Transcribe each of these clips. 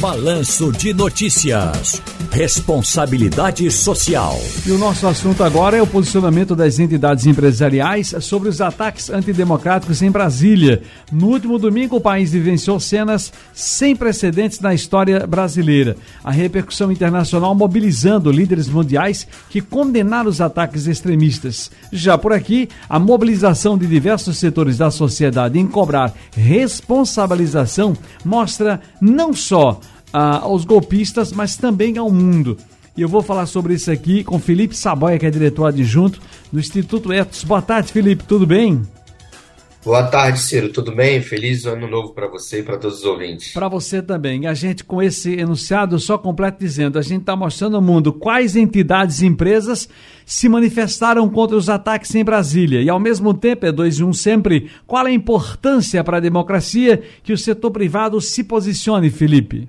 Balanço de Notícias. Responsabilidade Social. E o nosso assunto agora é o posicionamento das entidades empresariais sobre os ataques antidemocráticos em Brasília. No último domingo, o país vivenciou cenas sem precedentes na história brasileira. A repercussão internacional mobilizando líderes mundiais que condenaram os ataques extremistas. Já por aqui, a mobilização de diversos setores da sociedade em cobrar responsabilização mostra não só ah, aos golpistas, mas também ao mundo. E eu vou falar sobre isso aqui com Felipe Saboia, que é diretor adjunto do Instituto Etos. Boa tarde, Felipe, tudo bem? Boa tarde, Ciro. Tudo bem? Feliz ano novo para você e para todos os ouvintes. Para você também. E a gente, com esse enunciado, só completo dizendo: a gente está mostrando ao mundo quais entidades e empresas se manifestaram contra os ataques em Brasília. E, ao mesmo tempo, é dois e um sempre, qual a importância para a democracia que o setor privado se posicione, Felipe?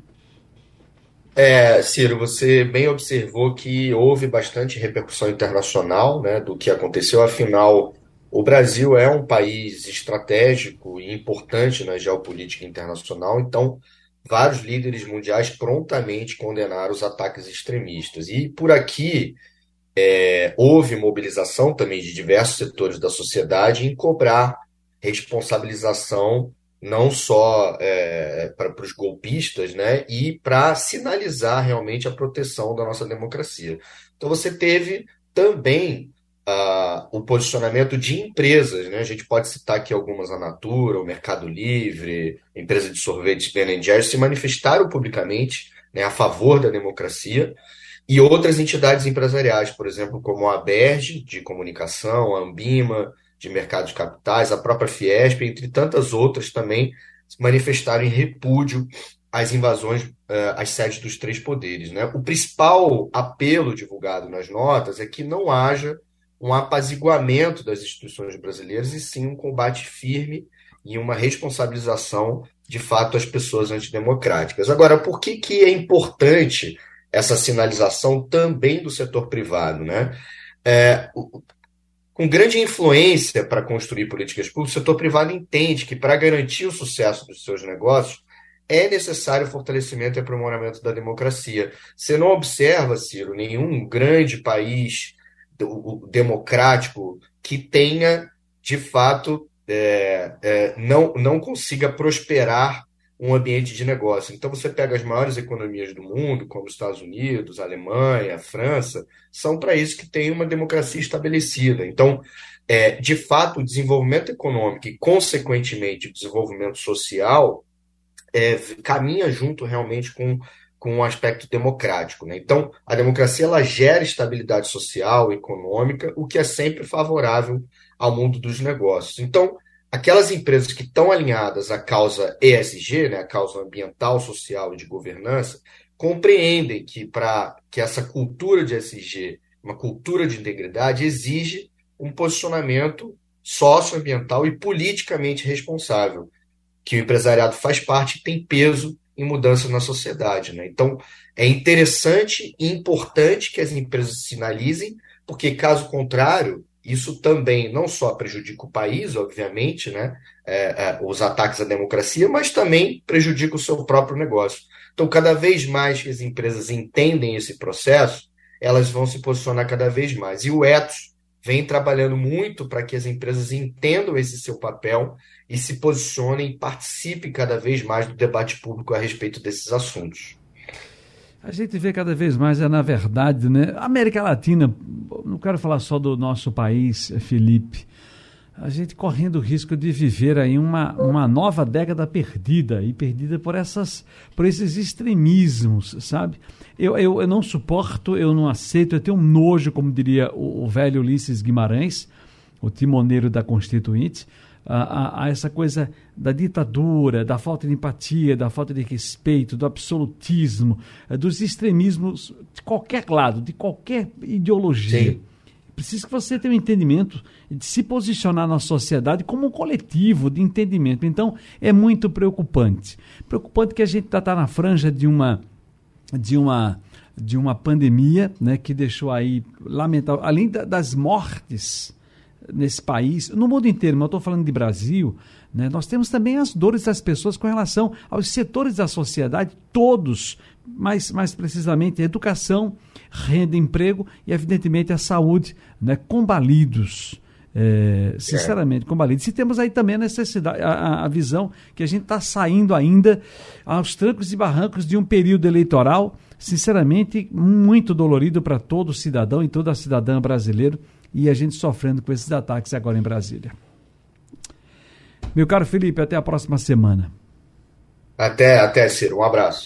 É, Ciro, você bem observou que houve bastante repercussão internacional né, do que aconteceu, afinal, o Brasil é um país estratégico e importante na geopolítica internacional, então vários líderes mundiais prontamente condenaram os ataques extremistas. E por aqui é, houve mobilização também de diversos setores da sociedade em cobrar responsabilização não só é, para os golpistas, né, e para sinalizar realmente a proteção da nossa democracia. Então você teve também uh, o posicionamento de empresas, né? A gente pode citar aqui algumas, a Natura, o Mercado Livre, empresa de sorvetes Ben Jerry's, se manifestaram publicamente né, a favor da democracia e outras entidades empresariais, por exemplo, como a Berge, de comunicação, a Ambima, de mercado de capitais, a própria Fiesp, entre tantas outras também manifestaram em repúdio às invasões uh, às sedes dos três poderes. Né? O principal apelo divulgado nas notas é que não haja um apaziguamento das instituições brasileiras e sim um combate firme e uma responsabilização de fato às pessoas antidemocráticas. Agora, por que, que é importante essa sinalização também do setor privado? Né? É, com grande influência para construir políticas públicas, o setor privado entende que para garantir o sucesso dos seus negócios é necessário o fortalecimento e aprimoramento da democracia. Você não observa, Ciro, nenhum grande país democrático que tenha, de fato, é, é, não, não consiga prosperar um ambiente de negócio. Então, você pega as maiores economias do mundo, como os Estados Unidos, a Alemanha, a França, são para isso que tem uma democracia estabelecida. Então, é, de fato, o desenvolvimento econômico e, consequentemente, o desenvolvimento social é, caminha junto realmente com com um aspecto democrático. Né? Então, a democracia ela gera estabilidade social, econômica, o que é sempre favorável ao mundo dos negócios. Então, aquelas empresas que estão alinhadas à causa ESG, né, a causa ambiental, social e de governança, compreendem que para que essa cultura de ESG, uma cultura de integridade, exige um posicionamento socioambiental e politicamente responsável, que o empresariado faz parte e tem peso em mudanças na sociedade. Né? Então, é interessante e importante que as empresas sinalizem, porque, caso contrário, isso também não só prejudica o país, obviamente, né? É, é, os ataques à democracia, mas também prejudica o seu próprio negócio. Então, cada vez mais que as empresas entendem esse processo, elas vão se posicionar cada vez mais. E o Etos vem trabalhando muito para que as empresas entendam esse seu papel e se posicionem e participem cada vez mais do debate público a respeito desses assuntos. A gente vê cada vez mais, é na verdade, né? América Latina, não quero falar só do nosso país, Felipe, a gente correndo o risco de viver aí uma, uma nova década perdida, e perdida por, essas, por esses extremismos, sabe? Eu, eu, eu não suporto, eu não aceito, eu tenho um nojo, como diria o, o velho Ulisses Guimarães, o timoneiro da Constituinte, a, a, essa coisa da ditadura, da falta de empatia, da falta de respeito, do absolutismo, eh, dos extremismos de qualquer lado, de qualquer ideologia. Sim. Precisa que você tenha um entendimento de se posicionar na sociedade como um coletivo de entendimento. Então, é muito preocupante. Preocupante que a gente está tá na franja de uma de uma de uma pandemia, né, que deixou aí lamentável, além da, das mortes nesse país, no mundo inteiro, mas eu estou falando de Brasil, Né? Nós temos também as dores das pessoas com relação aos setores da sociedade, todos, mais, mais precisamente a educação, renda, emprego e, evidentemente, a saúde, né? combalidos. É, sinceramente, combalidos. E temos aí também a necessidade, a, a visão que a gente está saindo ainda aos trancos e barrancos de um período eleitoral, sinceramente, muito dolorido para todo cidadão e toda cidadã brasileiro, e a gente sofrendo com esses ataques agora em Brasília. Meu caro Felipe, até a próxima semana. Até, até, Ciro. Um abraço.